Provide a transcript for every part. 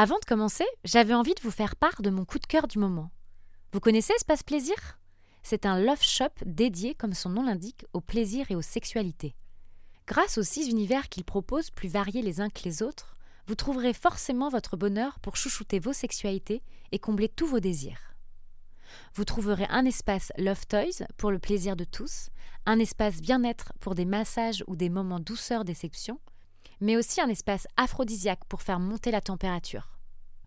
Avant de commencer, j'avais envie de vous faire part de mon coup de cœur du moment. Vous connaissez Espace Plaisir? C'est un love shop dédié, comme son nom l'indique, au plaisir et aux sexualités. Grâce aux six univers qu'il propose, plus variés les uns que les autres, vous trouverez forcément votre bonheur pour chouchouter vos sexualités et combler tous vos désirs. Vous trouverez un espace Love Toys pour le plaisir de tous, un espace bien-être pour des massages ou des moments douceur déception, mais aussi un espace aphrodisiaque pour faire monter la température.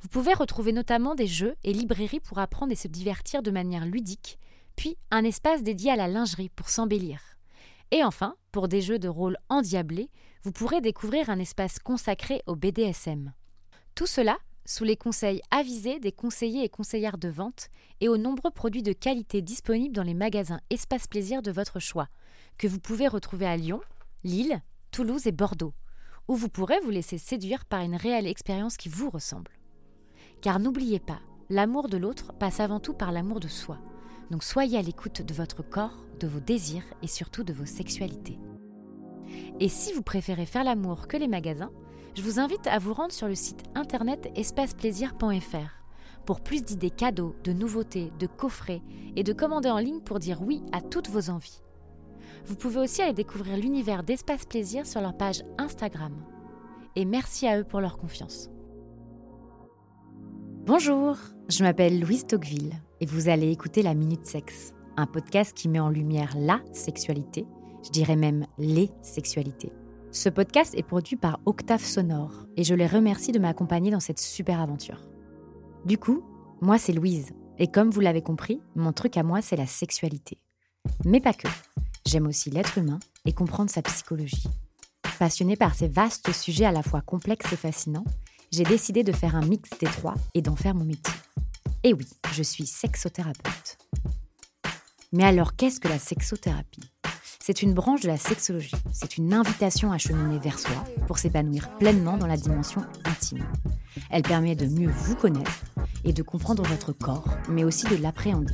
Vous pouvez retrouver notamment des jeux et librairies pour apprendre et se divertir de manière ludique, puis un espace dédié à la lingerie pour s'embellir. Et enfin, pour des jeux de rôle endiablés, vous pourrez découvrir un espace consacré au BDSM. Tout cela sous les conseils avisés des conseillers et conseillères de vente et aux nombreux produits de qualité disponibles dans les magasins Espace Plaisir de votre choix, que vous pouvez retrouver à Lyon, Lille, Toulouse et Bordeaux où vous pourrez vous laisser séduire par une réelle expérience qui vous ressemble. Car n'oubliez pas, l'amour de l'autre passe avant tout par l'amour de soi. Donc soyez à l'écoute de votre corps, de vos désirs et surtout de vos sexualités. Et si vous préférez faire l'amour que les magasins, je vous invite à vous rendre sur le site internet espaceplaisir.fr pour plus d'idées cadeaux, de nouveautés, de coffrets et de commander en ligne pour dire oui à toutes vos envies. Vous pouvez aussi aller découvrir l'univers d'Espace Plaisir sur leur page Instagram. Et merci à eux pour leur confiance. Bonjour, je m'appelle Louise Tocqueville et vous allez écouter La Minute Sexe, un podcast qui met en lumière la sexualité, je dirais même les sexualités. Ce podcast est produit par Octave Sonore et je les remercie de m'accompagner dans cette super aventure. Du coup, moi c'est Louise et comme vous l'avez compris, mon truc à moi c'est la sexualité. Mais pas que. J'aime aussi l'être humain et comprendre sa psychologie. Passionnée par ces vastes sujets à la fois complexes et fascinants, j'ai décidé de faire un mix des trois et d'en faire mon métier. Et oui, je suis sexothérapeute. Mais alors, qu'est-ce que la sexothérapie? C'est une branche de la sexologie. C'est une invitation à cheminer vers soi pour s'épanouir pleinement dans la dimension intime. Elle permet de mieux vous connaître et de comprendre votre corps, mais aussi de l'appréhender.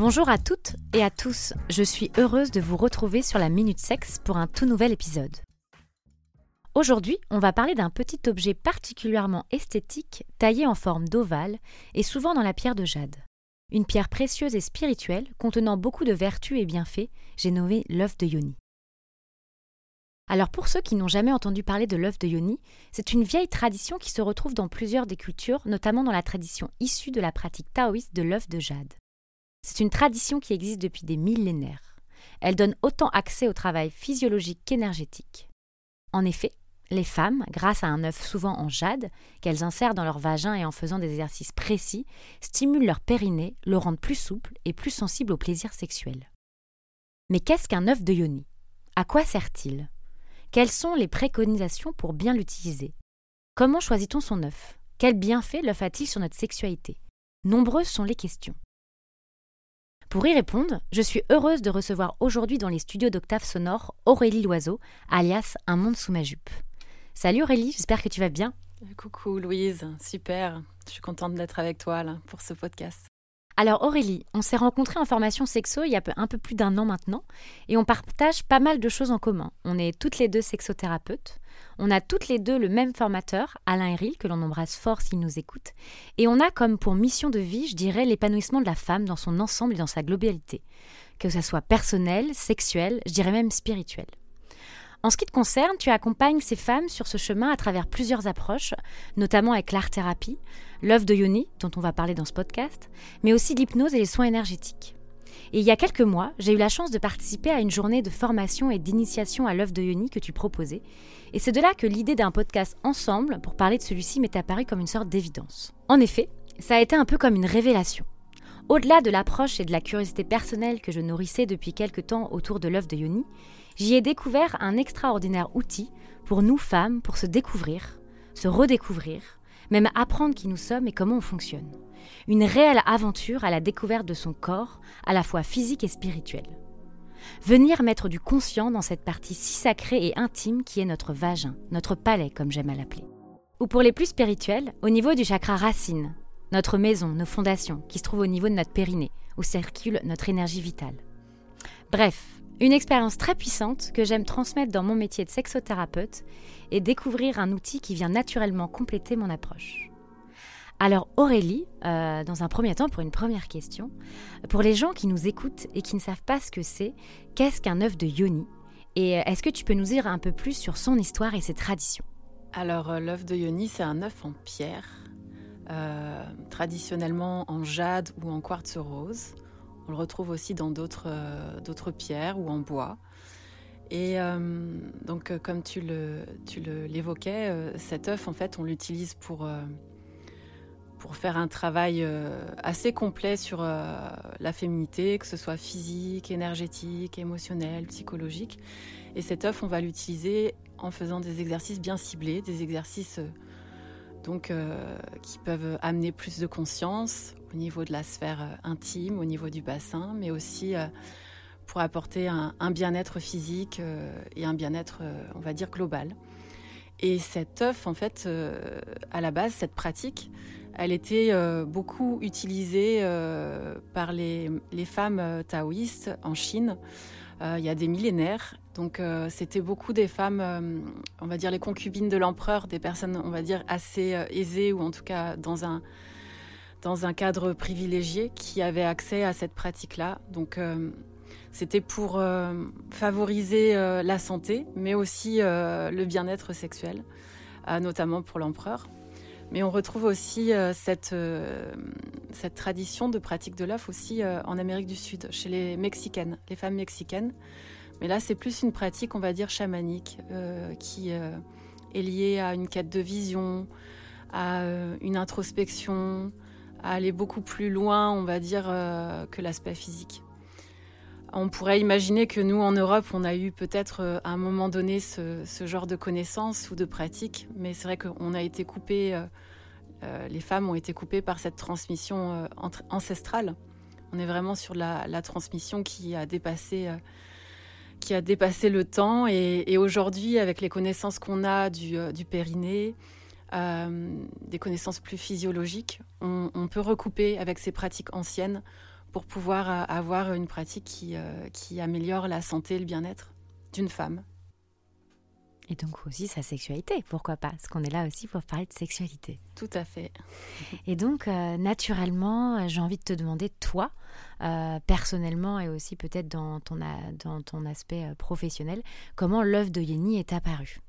Bonjour à toutes et à tous, je suis heureuse de vous retrouver sur la Minute Sexe pour un tout nouvel épisode. Aujourd'hui, on va parler d'un petit objet particulièrement esthétique, taillé en forme d'ovale et souvent dans la pierre de jade. Une pierre précieuse et spirituelle contenant beaucoup de vertus et bienfaits, j'ai nommé l'œuf de Yoni. Alors pour ceux qui n'ont jamais entendu parler de l'œuf de Yoni, c'est une vieille tradition qui se retrouve dans plusieurs des cultures, notamment dans la tradition issue de la pratique taoïste de l'œuf de jade. C'est une tradition qui existe depuis des millénaires. Elle donne autant accès au travail physiologique qu'énergétique. En effet, les femmes, grâce à un œuf souvent en jade, qu'elles insèrent dans leur vagin et en faisant des exercices précis, stimulent leur périnée, le rendent plus souple et plus sensible au plaisir sexuel. Mais qu'est-ce qu'un œuf de yoni? À quoi sert-il? Quelles sont les préconisations pour bien l'utiliser? Comment choisit-on son œuf? Quel bienfait l'œuf a-t-il sur notre sexualité? Nombreuses sont les questions. Pour y répondre, je suis heureuse de recevoir aujourd'hui dans les studios d'Octave Sonore Aurélie Loiseau, alias Un monde sous ma jupe. Salut Aurélie, j'espère que tu vas bien. Coucou Louise, super. Je suis contente d'être avec toi là pour ce podcast. Alors Aurélie, on s'est rencontrés en formation sexo il y a un peu plus d'un an maintenant et on partage pas mal de choses en commun. On est toutes les deux sexothérapeutes, on a toutes les deux le même formateur, Alain Héril, que l'on embrasse fort s'il nous écoute, et on a comme pour mission de vie, je dirais, l'épanouissement de la femme dans son ensemble et dans sa globalité, que ce soit personnel, sexuel, je dirais même spirituel. En ce qui te concerne, tu accompagnes ces femmes sur ce chemin à travers plusieurs approches, notamment avec l'art-thérapie, l'œuvre de Yoni, dont on va parler dans ce podcast, mais aussi l'hypnose et les soins énergétiques. Et il y a quelques mois, j'ai eu la chance de participer à une journée de formation et d'initiation à l'œuvre de Yoni que tu proposais, et c'est de là que l'idée d'un podcast ensemble pour parler de celui-ci m'est apparue comme une sorte d'évidence. En effet, ça a été un peu comme une révélation. Au-delà de l'approche et de la curiosité personnelle que je nourrissais depuis quelque temps autour de l'œuvre de Yoni, j'y ai découvert un extraordinaire outil pour nous femmes pour se découvrir, se redécouvrir, même apprendre qui nous sommes et comment on fonctionne. Une réelle aventure à la découverte de son corps, à la fois physique et spirituel. Venir mettre du conscient dans cette partie si sacrée et intime qui est notre vagin, notre palais comme j'aime à l'appeler. Ou pour les plus spirituels, au niveau du chakra racine, notre maison, nos fondations, qui se trouvent au niveau de notre périnée, où circule notre énergie vitale. Bref, une expérience très puissante que j'aime transmettre dans mon métier de sexothérapeute et découvrir un outil qui vient naturellement compléter mon approche. Alors Aurélie, euh, dans un premier temps, pour une première question, pour les gens qui nous écoutent et qui ne savent pas ce que c'est, qu'est-ce qu'un œuf de yoni Et euh, est-ce que tu peux nous dire un peu plus sur son histoire et ses traditions? Alors euh, l'œuf de yoni, c'est un œuf en pierre, traditionnellement en jade ou en quartz rose. On le retrouve aussi dans d'autres euh, pierres ou en bois. Et euh, donc, euh, comme tu l'évoquais, cet œuf, en fait, on l'utilise pour, pour faire un travail assez complet sur la féminité, que ce soit physique, énergétique, émotionnel, psychologique. Et cet œuf, on va l'utiliser en faisant des exercices bien ciblés, des exercices donc qui peuvent amener plus de conscience au niveau de la sphère euh, intime, au niveau du bassin, mais aussi euh, pour apporter un, bien-être physique euh, et un bien-être, on va dire, global. Et cet œuf, en fait, à la base, cette pratique, elle était beaucoup utilisée par les, femmes taoïstes en Chine il y a des millénaires. Donc c'était beaucoup des femmes, on va dire les concubines de l'empereur, des personnes, on va dire, assez aisées ou en tout cas dans un, dans un cadre privilégié qui avait accès à cette pratique-là. Donc euh, c'était pour euh, favoriser euh, la santé, mais aussi le bien-être sexuel, notamment pour l'empereur. Mais on retrouve aussi cette, cette tradition de pratique de l'œuf aussi en Amérique du Sud, chez les Mexicaines, les femmes mexicaines. Mais là, c'est plus une pratique, on va dire, chamanique, qui est liée à une quête de vision, à une introspection, à aller beaucoup plus loin, on va dire, euh, que l'aspect physique. On pourrait imaginer que nous, en Europe, on a eu peut-être euh, à un moment donné ce, genre de connaissances ou de pratiques, mais c'est vrai qu'on a été coupé, euh, les femmes ont été coupées par cette transmission ancestrale. On est vraiment sur la, transmission qui a dépassé, qui a dépassé le temps. Et, aujourd'hui, avec les connaissances qu'on a du, du périnée, des connaissances plus physiologiques. On, peut recouper avec ces pratiques anciennes pour pouvoir euh, avoir une pratique qui, euh, qui améliore la santé et le bien-être d'une femme. Et donc aussi sa sexualité, pourquoi pas Parce qu'on est là aussi pour parler de sexualité. Tout à fait. Et donc, naturellement, j'ai envie de te demander, toi, personnellement et aussi peut-être dans ton, dans ton aspect professionnel, comment l'œuvre de Yeni est apparue?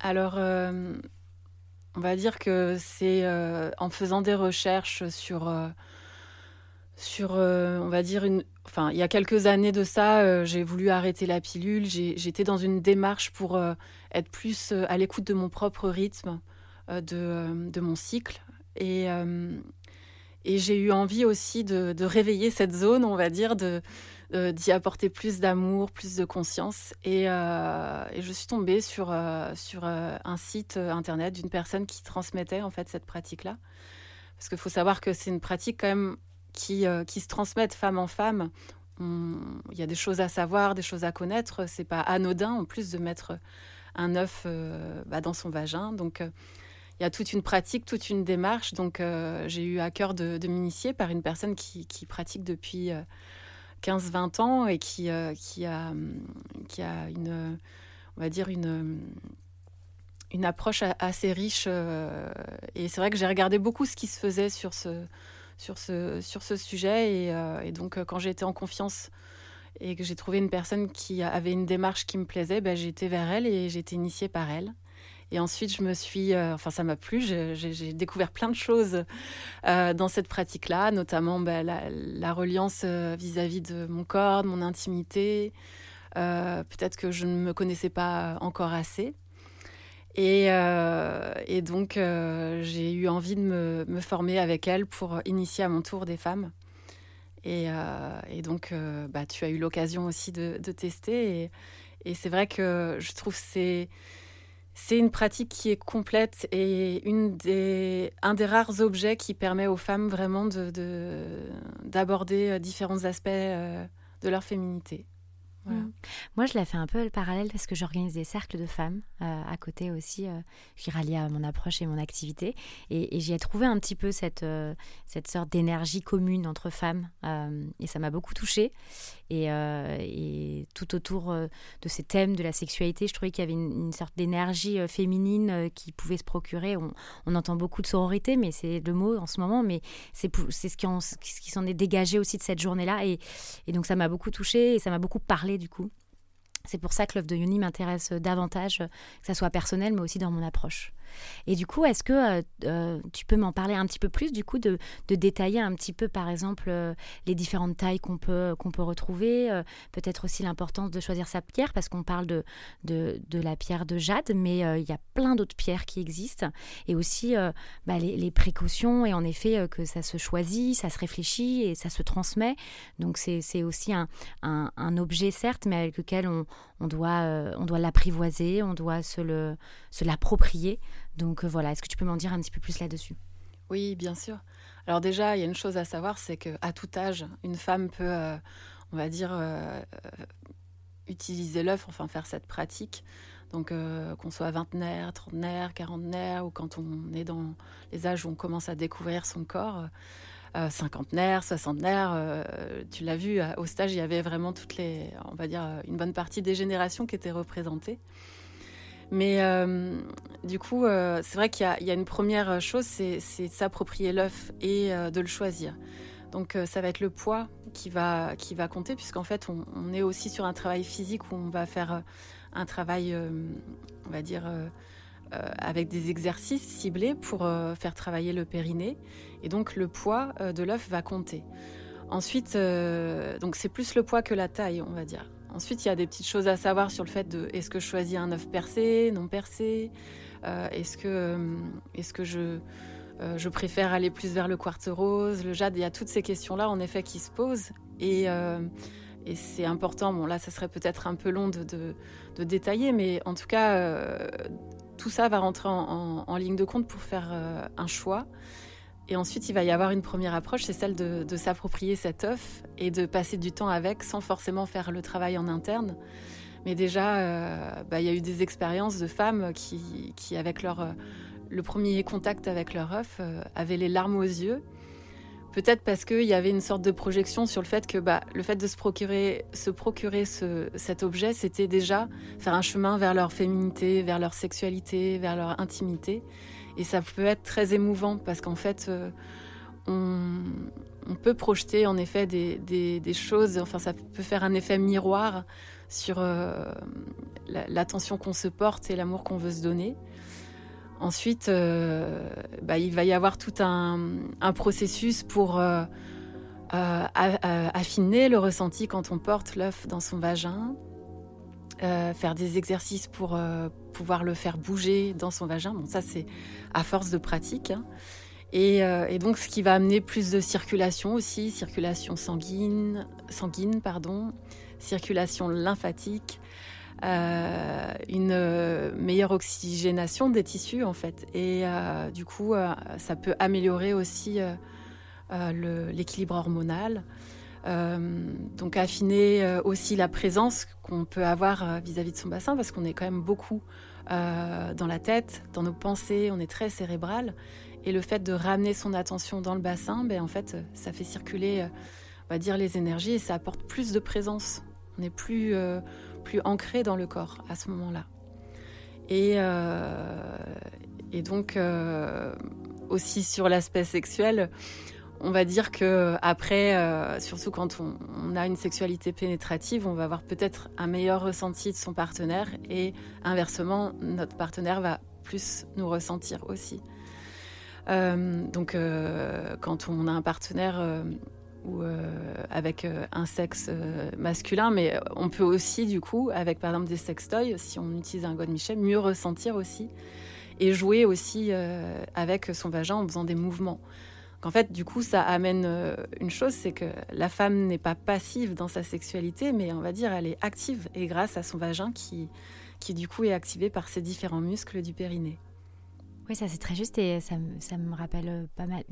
Alors, euh, on va dire que c'est euh, en faisant des recherches sur, euh, sur on va dire, une... Enfin, il y a quelques années de ça, j'ai voulu arrêter la pilule. J'étais dans une démarche pour être plus à l'écoute de mon propre rythme, de, de, mon cycle. Et, et j'ai eu envie aussi de, de, réveiller cette zone, on va dire, de euh, d'y apporter plus d'amour, plus de conscience. Et, euh, je suis tombée sur, euh, sur un site internet d'une personne qui transmettait en fait cette pratique-là. Parce qu'il faut savoir que c'est une pratique quand même qui, qui se transmet de femme en femme. Il y a des choses à savoir, des choses à connaître. C'est pas anodin en plus de mettre un œuf bah, dans son vagin. Donc il y a toute une pratique, toute une démarche. Donc, j'ai eu à cœur de, m'initier par une personne qui, pratique depuis 15-20 ans et qui, qui, a, qui a une, on va dire, une une approche assez riche. et c'est vrai que j'ai regardé beaucoup ce qui se faisait sur ce, sur ce, sur ce sujet. Et, et donc, quand j'ai été en confiance et que j'ai trouvé une personne qui avait une démarche qui me plaisait, ben, j'ai vers elle et j'ai été initiée par elle. Et ensuite, je me suis, euh, enfin, ça m'a plu. J'ai découvert plein de choses euh, dans cette pratique-là, notamment ben, la, reliance euh, vis-à-vis de mon corps, de mon intimité. Peut-être que je ne me connaissais pas encore assez. Et, et donc, j'ai eu envie de me, me, former avec elle pour initier à mon tour des femmes. Euh, et, donc, bah, tu as eu l'occasion aussi de, tester. Et, c'est vrai que je trouve c'est, c'est une pratique qui est complète et une des, un des rares objets qui permet aux femmes vraiment de, d'aborder euh, différents aspects de leur féminité. Mm. Moi, je l'ai fait un peu le parallèle parce que j'organise des cercles de femmes euh, à côté aussi, euh, qui rallient à mon approche et mon activité. Et, j'y ai trouvé un petit peu cette, euh, cette sorte d'énergie commune entre femmes. et ça m'a beaucoup touchée. Et, tout autour de ces thèmes de la sexualité, je trouvais qu'il y avait une, sorte d'énergie féminine qui pouvait se procurer. On, entend beaucoup de sororité, mais c'est le mot en ce moment, mais c'est ce qui, ce qui s'en est dégagé aussi de cette journée-là. Et, et donc, ça m'a beaucoup touchée et ça m'a beaucoup parlé du coup. C'est pour ça que l'œuvre de Yoni m'intéresse davantage, que ça soit personnel, mais aussi dans mon approche. Et du coup, est-ce que euh, euh, tu peux m'en parler un petit peu plus, du coup, de, détailler un petit peu, par exemple, euh, les différentes tailles qu'on peut, qu'on peut retrouver, peut-être aussi l'importance de choisir sa pierre, parce qu'on parle de, de, la pierre de jade, mais il y a plein d'autres pierres qui existent, et aussi bah, les, précautions, et en effet, que ça se choisit, ça se réfléchit, et ça se transmet. Donc c'est aussi un, un, objet, certes, mais avec lequel on, on doit, on doit l'apprivoiser, on doit se l'approprier. Donc euh, voilà, est-ce que tu peux m'en dire un petit peu plus là-dessus? Oui, bien sûr. Alors déjà, il y a une chose à savoir, c'est qu'à tout âge, une femme peut, euh, on va dire, euh, utiliser l'œuf, enfin faire cette pratique. Donc qu'on soit vingtenaire, trentenaire, quarantenaire, ou quand on est dans les âges où on commence à découvrir son corps, cinquantenaire, soixantenaire, tu l'as vu, au stage, il y avait vraiment toutes les, on va dire, une bonne partie des générations qui étaient représentées. Mais euh, du coup, euh, c'est vrai qu'il y, a une première chose, c'est de s'approprier l'œuf et euh, de le choisir. Donc ça va être le poids qui va, qui va compter, puisqu'en fait, on, est aussi sur un travail physique où on va faire un travail, on va dire, avec des exercices ciblés pour faire travailler le périnée. Et donc le poids de l'œuf va compter. Ensuite, donc c'est plus le poids que la taille, on va dire. Ensuite, il y a des petites choses à savoir sur le fait de est-ce que je choisis un œuf percé, non percé euh, Est-ce que, euh, est que je, euh, je préfère aller plus vers le quartz rose, le jade Il y a toutes ces questions-là, en effet, qui se posent. Et, c'est important. Bon, là, ça serait peut-être un peu long de, détailler, mais en tout cas, tout ça va rentrer en, en, ligne de compte pour faire un choix. Et ensuite, il va y avoir une première approche, c'est celle de, s'approprier cet œuf et de passer du temps avec sans forcément faire le travail en interne. Mais déjà, euh, bah, il y a eu des expériences de femmes qui, avec leur, euh, le premier contact avec leur œuf, euh, avaient les larmes aux yeux. Peut-être parce qu'il y avait une sorte de projection sur le fait que bah, le fait de se procurer, se procurer ce, cet objet, c'était déjà faire un chemin vers leur féminité, vers leur sexualité, vers leur intimité. Et ça peut être très émouvant parce qu'en fait, euh, on, peut projeter en effet des, choses, enfin ça peut faire un effet miroir sur euh, l'attention qu'on se porte et l'amour qu'on veut se donner. Ensuite, euh, bah, il va y avoir tout un, processus pour affiner le ressenti quand on porte l'œuf dans son vagin, faire des exercices pour pouvoir le faire bouger dans son vagin. Bon, ça, c'est à force de pratique. Hein. Euh, et, donc, ce qui va amener plus de circulation aussi, circulation sanguine, sanguine pardon, circulation lymphatique, euh, une euh, meilleure oxygénation des tissus, en fait. Et du coup, ça peut améliorer aussi l'équilibre hormonal. Donc affiner aussi la présence qu'on peut avoir vis-à-vis -vis de son bassin parce qu'on est quand même beaucoup dans la tête, dans nos pensées, on est très cérébral. Et le fait de ramener son attention dans le bassin, ben, en fait, ça fait circuler, on va dire, les énergies et ça apporte plus de présence. On est plus, plus ancré dans le corps à ce moment-là. Et donc, aussi sur l'aspect sexuel, on va dire que après, euh, surtout quand on, a une sexualité pénétrative, on va avoir peut-être un meilleur ressenti de son partenaire et inversement, notre partenaire va plus nous ressentir aussi. Euh, donc, euh, quand on a un partenaire ou avec un sexe masculin, mais on peut aussi, du coup, avec par exemple des sextoys, si on utilise un God Michel, mieux ressentir aussi et jouer aussi avec son vagin en faisant des mouvements. En fait, du coup, ça amène euh, une chose, c'est que la femme n'est pas passive dans sa sexualité, mais on va dire elle est active, et grâce à son vagin qui, qui du coup est activé par ces différents muscles du périnée. Oui, ça c'est très juste et ça, ça, me rappelle euh, pas mal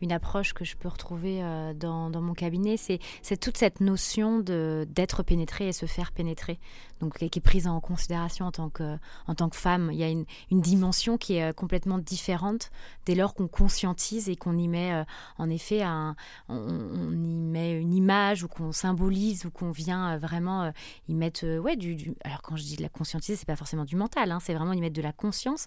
une, approche que je peux retrouver euh, dans, dans mon cabinet. C'est toute cette notion d'être pénétré et se faire pénétrer, donc qui est prise en considération en tant que, en tant que femme. Il y a une, dimension qui est euh, complètement différente dès lors qu'on conscientise et qu'on y met en effet un, on, y met une image ou qu'on symbolise ou qu'on vient vraiment y mettre ouais du, alors quand je dis de la conscientiser c'est pas forcément du mental hein, c'est vraiment y mettre de la conscience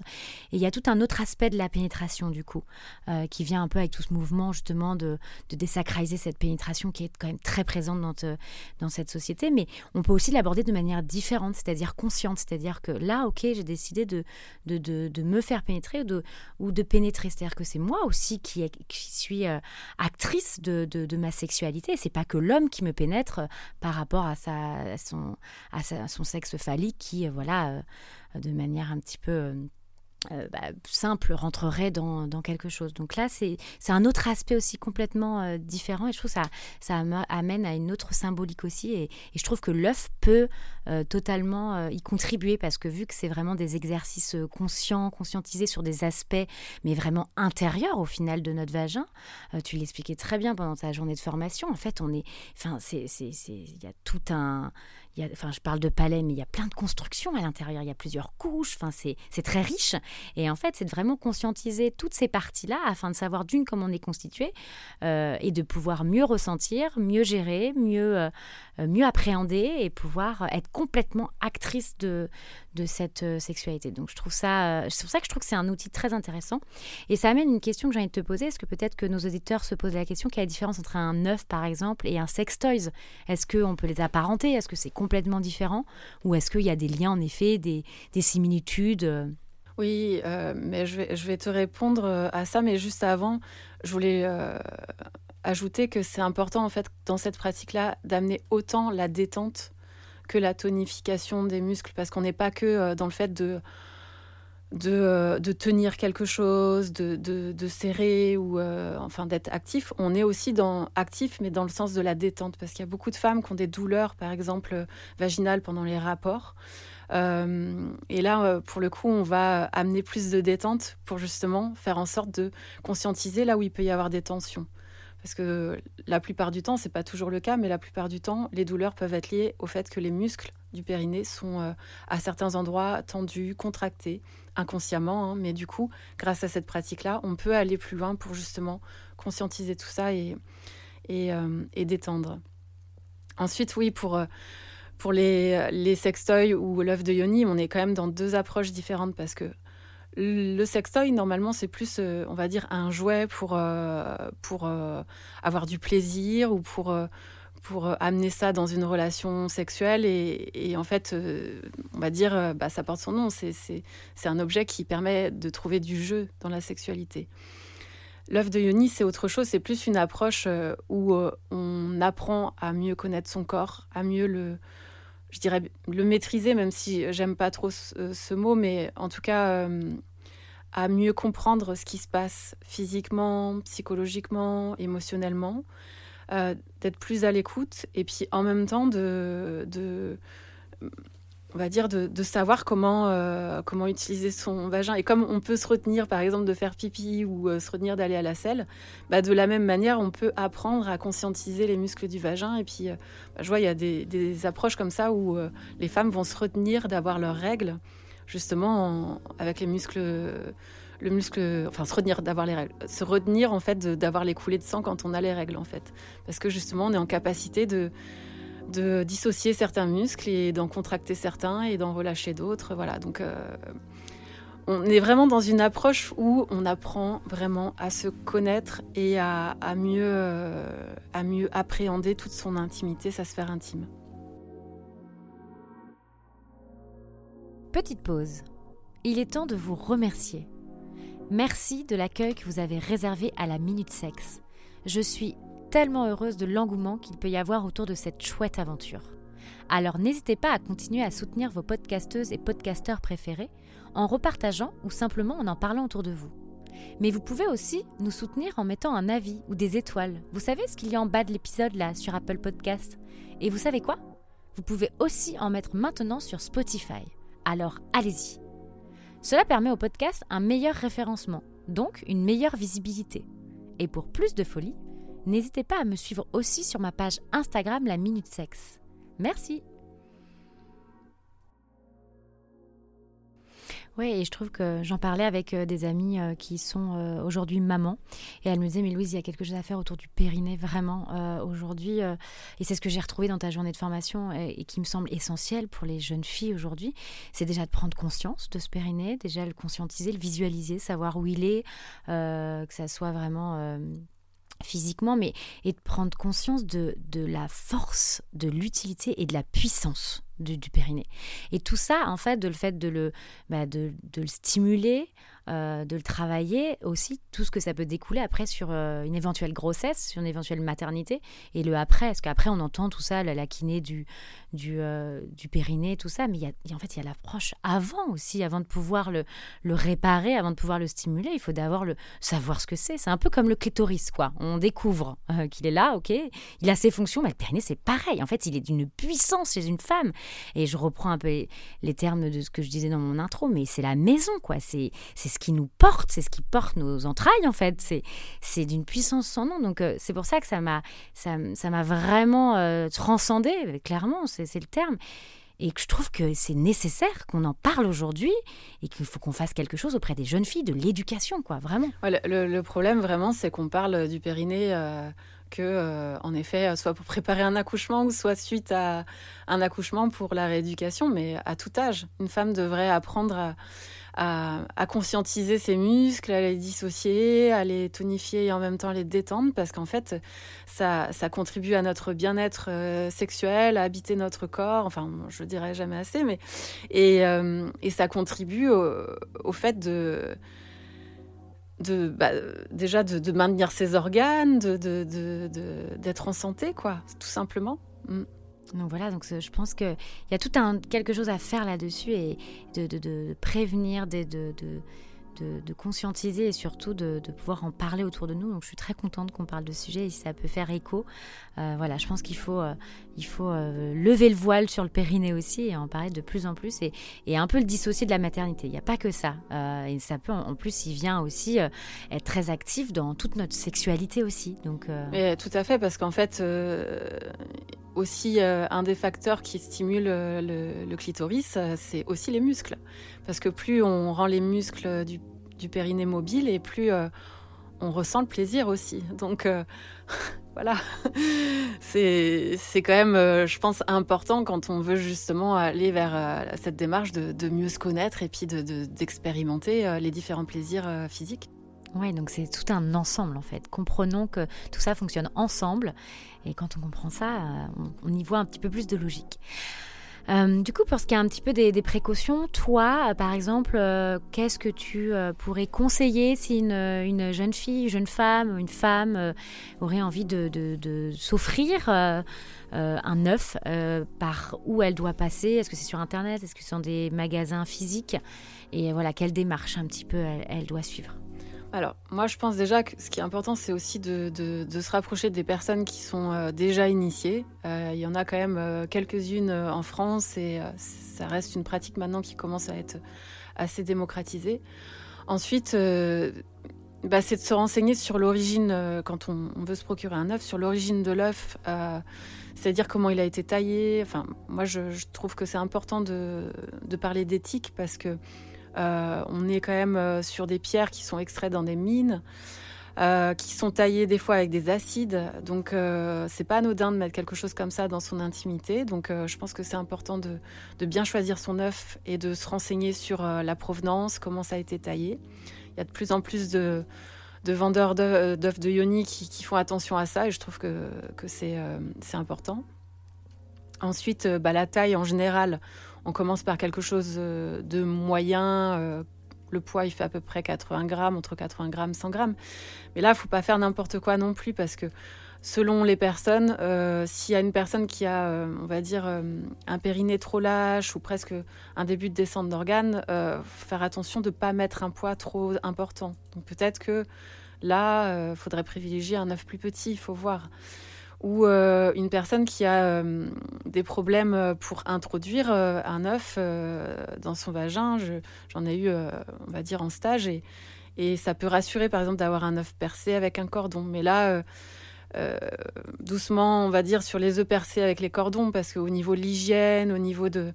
et il y a tout un autre aspect de la pénétration du coup, euh, qui vient un peu avec tout ce mouvement justement de, désacraliser cette pénétration qui est quand même très présente dans, dans cette société. Mais on peut aussi l'aborder de manière différente, c'est-à-dire consciente, c'est-à-dire que là, ok, j'ai décidé de, me faire pénétrer ou de, pénétrer, c'est-à-dire que c'est moi aussi qui, suis euh, actrice de, ma sexualité. C'est pas que l'homme qui me pénètre euh, par rapport à, son, à, son sexe phallique qui, voilà, de manière un petit peu euh, bah, simple rentrerait dans, quelque chose. Donc là, c'est un autre aspect aussi complètement euh, différent et je trouve que ça, ça amène à une autre symbolique aussi et, je trouve que l'œuf peut euh, totalement y contribuer parce que vu que c'est vraiment des exercices conscients, conscientisés sur des aspects mais vraiment intérieurs au final de notre vagin, tu l'expliquais très bien pendant ta journée de formation, en fait on est, enfin il y a tout un, enfin, je parle de palais, mais il y a plein de constructions à l'intérieur. Il y a plusieurs couches. Enfin, c'est très riche. Et en fait, c'est de vraiment conscientiser toutes ces parties-là afin de savoir d'une comment on est constitué euh, et de pouvoir mieux ressentir, mieux gérer, mieux, euh, mieux appréhender et pouvoir être complètement actrice de, de cette euh, sexualité. Donc, je trouve ça, c'est pour ça que je trouve que c'est un outil très intéressant. Et ça amène une question que j'ai envie de te poser. Est-ce que peut-être que nos auditeurs se posent la question quelle est la différence entre un œuf, par exemple, et un sex toys? Est-ce qu'on peut les apparenter? Est-ce que c'est complètement différent? Ou est-ce qu'il y a des liens, en effet, des, similitudes euh? Oui, euh, mais je vais, te répondre euh, à ça, mais juste avant, je voulais ajouter que c'est important, en fait, dans cette pratique-là, d'amener autant la détente que la tonification des muscles, parce qu'on n'est pas que dans le fait de de, de, tenir quelque chose, de, de, serrer ou euh, enfin d'être actif. On est aussi dans actif, mais dans le sens de la détente, parce qu'il y a beaucoup de femmes qui ont des douleurs, par exemple vaginales pendant les rapports. Euh, et là, euh, pour le coup, on va amener plus de détente pour justement faire en sorte de conscientiser là où il peut y avoir des tensions. Parce que la plupart du temps, c'est pas toujours le cas, mais la plupart du temps, les douleurs peuvent être liées au fait que les muscles du périnée sont euh, à certains endroits tendus, contractés, inconsciemment. Hein. mais du coup, grâce à cette pratique-là, on peut aller plus loin pour justement conscientiser tout ça et, et, euh, détendre. Ensuite, oui, pour, euh, pour les, les sextoys ou l'œuf de Yoni, on est quand même dans deux approches différentes parce que le sextoy, normalement, c'est plus, euh, on va dire, un jouet pour, euh, pour euh, avoir du plaisir ou pour, pour amener ça dans une relation sexuelle. Et, en fait, on va dire, bah, ça porte son nom. C'est un objet qui permet de trouver du jeu dans la sexualité. L'œuf de Yoni, c'est autre chose. C'est plus une approche où on apprend à mieux connaître son corps, à mieux le, je dirais, le maîtriser, même si j'aime pas trop ce, mot, mais en tout cas, à mieux comprendre ce qui se passe physiquement, psychologiquement, émotionnellement, euh, d'être plus à l'écoute et puis en même temps de on va dire de, savoir comment euh, comment utiliser son vagin et comme on peut se retenir par exemple de faire pipi ou euh, se retenir d'aller à la selle bah, de la même manière on peut apprendre à conscientiser les muscles du vagin. Et puis bah, je vois il y a des, approches comme ça où les femmes vont se retenir d'avoir leurs règles justement avec les muscles le muscle, enfin se retenir d'avoir les règles, se retenir en fait d'avoir les coulées de sang quand on a les règles en fait, parce que justement on est en capacité de de dissocier certains muscles et d'en contracter certains et d'en relâcher d'autres, voilà. Donc euh, on est vraiment dans une approche où on apprend vraiment à se connaître et à, mieux, euh, à mieux appréhender toute son intimité, sa sphère intime. Petite pause. Il est temps de vous remercier. Merci de l'accueil que vous avez réservé à la Minute Sexe. Je suis tellement heureuse de l'engouement qu'il peut y avoir autour de cette chouette aventure. Alors n'hésitez pas à continuer à soutenir vos podcasteuses et podcasteurs préférés en repartageant ou simplement en en parlant autour de vous. Mais vous pouvez aussi nous soutenir en mettant un avis ou des étoiles. Vous savez ce qu'il y a en bas de l'épisode là sur Apple Podcast. Et vous savez quoi? Vous pouvez aussi en mettre maintenant sur Spotify. Alors allez-y. Cela permet au podcast un meilleur référencement, donc une meilleure visibilité. Et pour plus de folie, n'hésitez pas à me suivre aussi sur ma page Instagram La Minute Sexe. Merci Oui, et je trouve que j'en parlais avec euh, des amis euh, qui sont euh, aujourd'hui mamans. Et elle me disait, mais Louise, il y a quelque chose à faire autour du périnée, vraiment, aujourd'hui. et c'est ce que j'ai retrouvé dans ta journée de formation et, qui me semble essentiel pour les jeunes filles aujourd'hui. C'est déjà de prendre conscience de ce périnée, déjà le conscientiser, le visualiser, savoir où il est, que ça soit vraiment physiquement, mais et de prendre conscience de, de la force, de l'utilité et de la puissance du, périnée. Et tout ça, en fait, de le fait de le, bah, de, de le stimuler, euh, de le travailler aussi, tout ce que ça peut découler après sur euh, une éventuelle grossesse, sur une éventuelle maternité, et le après, parce qu'après on entend tout ça, la, kiné du, du, euh, périnée, tout ça, mais en fait il y a l'approche avant aussi, avant de pouvoir le, réparer, avant de pouvoir le stimuler, il faut d'abord le savoir ce que c'est. C'est un peu comme le clitoris, quoi. On découvre qu'il est là, ok, il a ses fonctions, mais le périnée c'est pareil. En fait, il est d'une puissance chez une femme. Et je reprends un peu les, les, termes de ce que je disais dans mon intro, mais c'est la maison, quoi. C'est ce qui nous porte, c'est ce qui porte nos entrailles en fait. C'est c'est d'une puissance sans nom. Donc euh, c'est pour ça que ça m'a ça m'a vraiment euh, transcendé, clairement, c'est le terme. Et que je trouve que c'est nécessaire qu'on en parle aujourd'hui et qu'il faut qu'on fasse quelque chose auprès des jeunes filles, de l'éducation, quoi, vraiment. le, problème, vraiment, c'est qu'on parle du périnée euh, que, en effet, soit pour préparer un accouchement ou soit suite à un accouchement pour la rééducation, mais à tout âge. Une femme devrait apprendre à à, conscientiser ses muscles, à les dissocier, à les tonifier et en même temps les détendre, parce qu'en fait, ça, ça, contribue à notre bien-être euh, sexuel, à habiter notre corps, enfin, je dirais jamais assez, mais. Et, euh, ça contribue au, fait de. Bah, déjà de, maintenir ses organes, d'être de, en santé, quoi, tout simplement. Mm. Donc voilà, donc je pense qu'il y a tout un quelque chose à faire là-dessus et de, prévenir, de, de, de, conscientiser et surtout de, pouvoir en parler autour de nous. Donc je suis très contente qu'on parle de ce sujet et si ça peut faire écho. Euh, voilà, je pense qu'il faut, euh, il faut euh, lever le voile sur le périnée aussi et en parler de plus en plus et, et un peu le dissocier de la maternité. Il n'y a pas que ça. et ça peut, en plus, il vient aussi être très actif dans toute notre sexualité aussi. Donc, tout à fait, parce qu'en fait, aussi un des facteurs qui stimule le, le clitoris, c'est aussi les muscles. Parce que plus on rend les muscles du, du périnée mobile et plus on ressent le plaisir aussi. Donc voilà, c'est quand même, euh, je pense, important quand on veut justement aller vers euh, cette démarche de, mieux se connaître et puis d'expérimenter de, euh, les différents plaisirs physiques. Oui, donc c'est tout un ensemble en fait. Comprenons que tout ça fonctionne ensemble et quand on comprend ça, on y voit un petit peu plus de logique. Euh, du coup, pour ce qui est un petit peu des, précautions, toi, euh, par exemple, euh, qu'est-ce que tu pourrais conseiller si une, jeune fille, une jeune femme, une femme aurait envie de, s'offrir un œuf Par où elle doit passer? Est-ce que c'est sur Internet? Est-ce que c'est dans des magasins physiques? Et voilà, quelle démarche un petit peu elle doit suivre? Alors, moi, je pense déjà que ce qui est important, c'est aussi de, se rapprocher des personnes qui sont euh, déjà initiées. Euh, il y en a quand même euh, quelques-unes en France et ça reste une pratique maintenant qui commence à être assez démocratisée. Ensuite, bah, c'est de se renseigner sur l'origine, quand on, veut se procurer un œuf, sur l'origine de l'œuf, c'est-à-dire comment il a été taillé. Enfin, moi, je, trouve que c'est important de, de parler d'éthique parce que on est quand même sur des pierres qui sont extraites dans des mines. Euh, qui sont taillés des fois avec des acides. Donc euh, c'est pas anodin de mettre quelque chose comme ça dans son intimité. Donc euh, je pense que c'est important de, bien choisir son œuf et de se renseigner sur la provenance, comment ça a été taillé. Il y a de plus en plus de, vendeurs d'œufs de Yoni qui, font attention à ça et je trouve que, c'est important. Ensuite, bah, la taille en général, on commence par quelque chose de moyen, le poids, il fait à peu près 80 grammes, entre 80 grammes, 100 grammes. Mais là, il faut pas faire n'importe quoi non plus parce que selon les personnes, euh, s'il y a une personne qui a, euh, on va dire, euh, un périnée trop lâche ou presque un début de descente d'organes, faire attention de ne pas mettre un poids trop important. Donc peut-être que là, il faudrait privilégier un œuf plus petit, il faut voir ou euh, une personne qui a euh, des problèmes pour introduire euh, un œuf dans son vagin. J'en ai eu, on va dire, en stage et, ça peut rassurer, par exemple, d'avoir un œuf percé avec un cordon. Mais là, doucement, on va dire, sur les œufs percés avec les cordons, parce qu'au niveau de l'hygiène, au niveau de,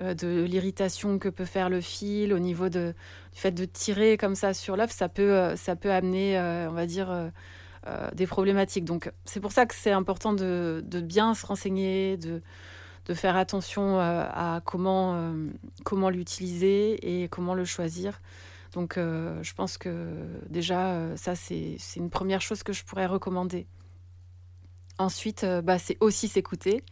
de l'irritation que peut faire le fil, au niveau de, du fait de tirer comme ça sur l'œuf, ça peut, ça peut amener, on va dire, euh, des problématiques. Donc c'est pour ça que c'est important de, bien se renseigner, de, faire attention euh, à comment, euh, comment l'utiliser et comment le choisir. Donc je pense que déjà, ça c'est une première chose que je pourrais recommander. Ensuite, bah, c'est aussi s'écouter.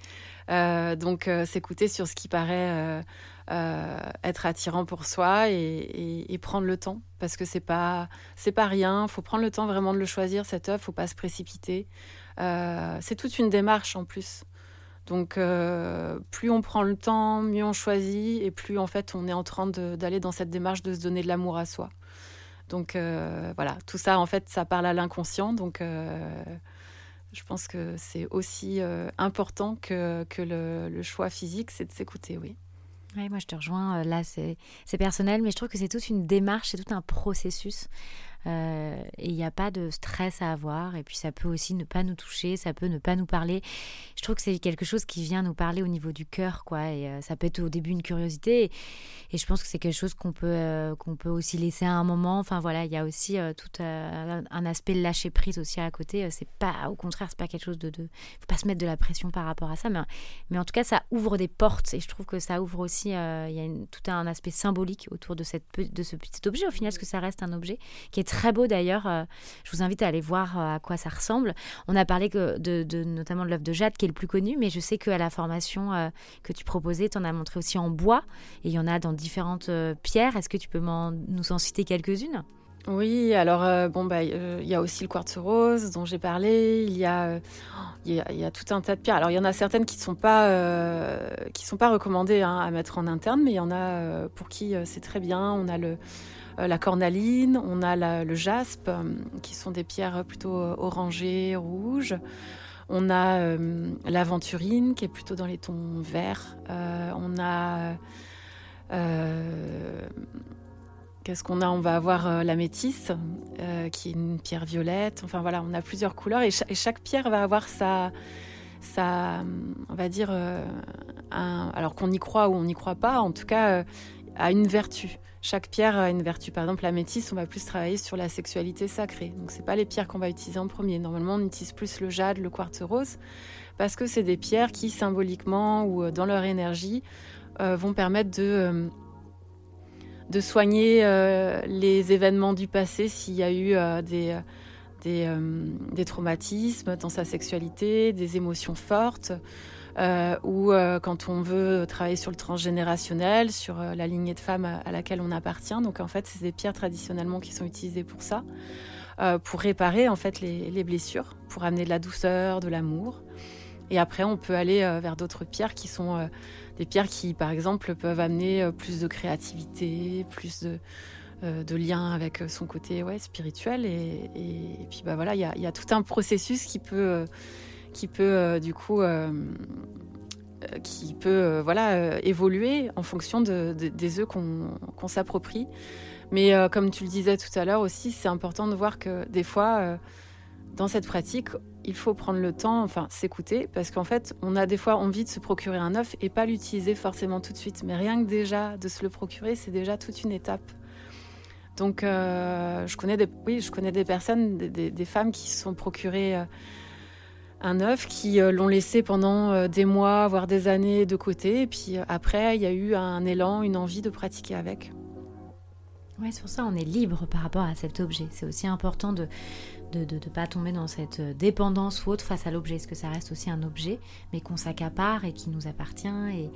donc s'écouter sur ce qui paraît euh, être attirant pour soi et, prendre le temps parce que c'est pas c'est pas rien. Faut prendre le temps vraiment de le choisir cette œuvre. Faut pas se précipiter. Euh, c'est toute une démarche en plus. Donc euh, plus on prend le temps, mieux on choisit et plus en fait on est en train d'aller dans cette démarche de se donner de l'amour à soi. Donc voilà, tout ça en fait ça parle à l'inconscient. Donc je pense que c'est aussi important que, que le, le choix physique, c'est de s'écouter, oui. Oui, moi je te rejoins. Euh, là, c'est personnel, mais je trouve que c'est toute une démarche, c'est tout un processus. Euh, et il n'y a pas de stress à avoir. Et puis ça peut aussi ne pas nous toucher, ça peut ne pas nous parler. Je trouve que c'est quelque chose qui vient nous parler au niveau du cœur, quoi. Et euh, ça peut être au début une curiosité. Et, je pense que c'est quelque chose qu'on peut, euh, qu'on peut aussi laisser à un moment. Enfin voilà, il y a aussi tout un aspect lâcher prise aussi à côté. C'est pas, au contraire, c'est pas quelque chose de, de, faut pas se mettre de la pression par rapport à ça. Mais, mais en tout cas, ça ouvre des portes. Et je trouve que ça ouvre aussi, il y a tout un aspect symbolique autour de, cette, de ce petit objet au final, parce que ça reste un objet qui est très beau d'ailleurs. Euh, je vous invite à aller voir euh, à quoi ça ressemble. On a parlé de, notamment de l'œuvre de Jade qui est le plus connu, mais je sais qu'à la formation euh, que tu proposais, tu en as montré aussi en bois et il y en a dans différentes pierres. Est-ce que tu peux nous en citer quelques-unes? Oui, alors bon bah il y a aussi le quartz rose dont j'ai parlé. Il y a il a tout un tas de pierres. Alors il y en a certaines qui sont pas sont pas recommandées hein, à mettre en interne, mais il y en a pour qui c'est très bien. On a le la cornaline, on a le jaspe, euh, qui sont des pierres plutôt euh, orangées, rouges. On a l'aventurine, qui est plutôt dans les tons verts. on a... Qu'est-ce qu'on a? On va avoir la métisse, qui est une pierre violette. Enfin voilà, on a plusieurs couleurs et, chaque pierre va avoir sa, sa on va dire, alors qu'on y croit ou on n'y croit pas, en tout cas, a une vertu. Chaque pierre a une vertu. Par exemple, la métisse, on va plus travailler sur la sexualité sacrée. Donc, c'est pas les pierres qu'on va utiliser en premier. Normalement, on utilise plus le jade, le quartz rose, parce que c'est des pierres qui, symboliquement ou euh, dans leur énergie, euh, vont permettre de, euh, de soigner les événements du passé s'il y a eu des, des traumatismes dans sa sexualité, des émotions fortes. Euh, ou euh, quand on veut travailler sur le transgénérationnel, sur euh, la lignée de femmes à, laquelle on appartient. Donc en fait, c'est des pierres traditionnellement qui sont utilisées pour ça, pour réparer en fait les, blessures, pour amener de la douceur, de l'amour. Et après, on peut aller vers d'autres pierres qui sont des pierres qui, par exemple, peuvent amener plus de créativité, plus de, de lien avec son côté ouais, spirituel. Et, puis bah voilà, il y a, tout un processus qui peut qui peut euh, du coup euh, qui peut voilà, évoluer en fonction des œufs qu'on s'approprie. Mais comme tu le disais tout à l'heure aussi, c'est important de voir que des fois, dans cette pratique, il faut prendre le temps, enfin s'écouter, parce qu'en fait, on a des fois envie de se procurer un œuf et pas l'utiliser forcément tout de suite. Mais rien que déjà de se le procurer, c'est déjà toute une étape. Donc, euh, je connais des, oui, je connais des personnes, des, femmes qui se sont procurées euh, un œuf, qui euh, l'ont laissé pendant des mois, voire des années de côté, et puis après, il y a eu un élan, une envie de pratiquer avec. Oui, c'est pour ça on est libre par rapport à cet objet. C'est aussi important de de ne pas tomber dans cette euh, dépendance ou autre face à l'objet, parce que ça reste aussi un objet, mais qu'on s'accapare et qui nous appartient. Et,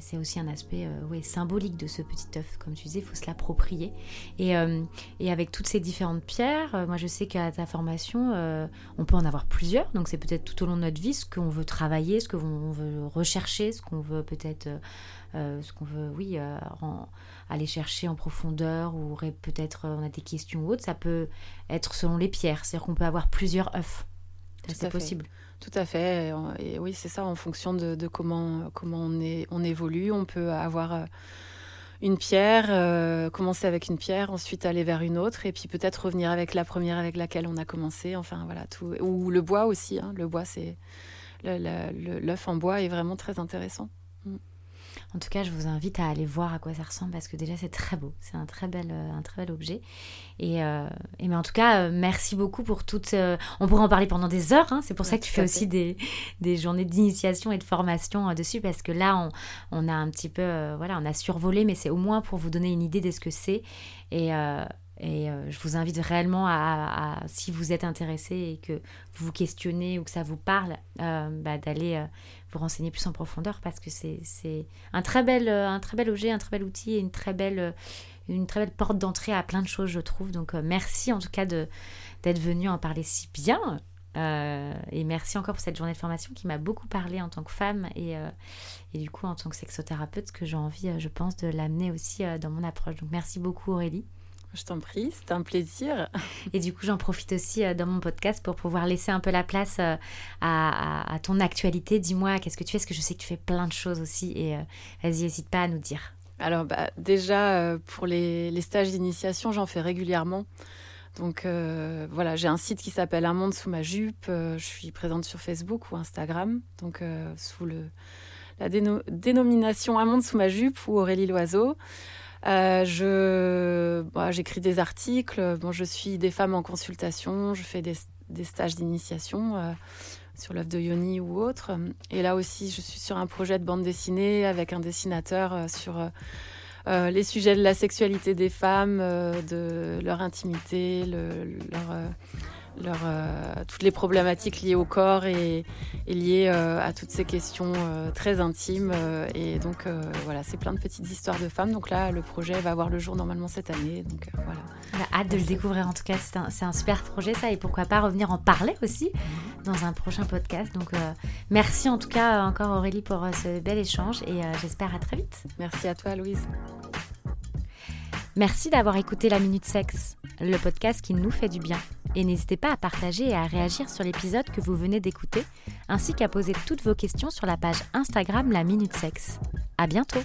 c'est aussi un aspect euh, symbolique de ce petit œuf. Comme tu disais, il faut se l'approprier. Euh, et, avec toutes ces différentes pierres, moi je sais qu'à ta formation, on peut en avoir plusieurs. Donc c'est peut-être tout au long de notre vie ce qu'on veut travailler, ce qu'on veut rechercher, ce qu'on veut peut-être... ce qu'on veut, oui, aller chercher en profondeur ou peut-être on a des questions ou autres, ça peut être selon les pierres. C'est-à-dire qu'on peut avoir plusieurs œufs. C'est possible. Tout à fait. Et oui, c'est ça, en fonction de, comment, comment on, est, on évolue. On peut avoir euh, une pierre, euh, commencer avec une pierre, ensuite aller vers une autre, et puis peut-être revenir avec la première avec laquelle on a commencé. Enfin, voilà, tout. Ou le bois aussi. Hein. Le bois, c'est. L'œuf en bois est vraiment très intéressant. En tout cas, je vous invite à aller voir à quoi ça ressemble parce que déjà c'est très beau, c'est un très bel, euh, un très bel objet. Et, euh, mais en tout cas, euh, merci beaucoup pour toute. on pourrait en parler pendant des heures. Hein, c'est pour ça que tu fais aussi des, des, journées d'initiation et de formation dessus parce que là, on, on, a un petit peu, voilà, on a survolé, mais c'est au moins pour vous donner une idée de ce que c'est. Et et je vous invite réellement à, si vous êtes intéressé et que vous vous questionnez ou que ça vous parle, bah, d'aller vous renseigner plus en profondeur parce que c'est un, très bel, euh, un très bel objet, un très bel outil et une très belle, euh, une très belle porte d'entrée à plein de choses, je trouve. Donc, euh, merci en tout cas d'être venu en parler si bien. et merci encore pour cette journée de formation qui m'a beaucoup parlé en tant que femme et, et du coup en tant que sexothérapeute, que j'ai envie, je pense, de l'amener aussi dans mon approche. Donc, merci beaucoup Aurélie. Je t'en prie, c'est un plaisir. Et du coup, j'en profite aussi euh, dans mon podcast pour pouvoir laisser un peu la place euh, à, ton actualité. Dis-moi, qu'est-ce que tu fais Parce que je sais que tu fais plein de choses aussi. Et euh, vas-y, n'hésite pas à nous dire. Alors, bah, déjà, pour les, stages d'initiation, j'en fais régulièrement. Donc voilà, j'ai un site qui s'appelle Un monde sous ma jupe. je suis présente sur Facebook ou Instagram, donc sous le, la dénomination Un monde sous ma jupe ou Aurélie Loiseau. Euh, je, bah, j'écris des articles. Je suis des femmes en consultation. Je fais des, des stages d'initiation euh, sur l'œuvre de Yoni ou autre. Et là aussi, je suis sur un projet de bande dessinée avec un dessinateur euh, sur les sujets de la sexualité des femmes, de leur intimité, le, leur leur, euh, toutes les problématiques liées au corps et, liées euh, à toutes ces questions euh, très intimes. et donc voilà, c'est plein de petites histoires de femmes. Donc là, le projet va voir le jour normalement cette année. Donc voilà. On a hâte de le découvrir en tout cas. C'est un, super projet ça. Et pourquoi pas revenir en parler aussi dans un prochain podcast. Donc merci en tout cas encore Aurélie pour ce bel échange et j'espère à très vite. Merci à toi Louise. Merci d'avoir écouté La Minute Sexe, le podcast qui nous fait du bien. Et n'hésitez pas à partager et à réagir sur l'épisode que vous venez d'écouter, ainsi qu'à poser toutes vos questions sur la page Instagram La Minute Sexe. À bientôt!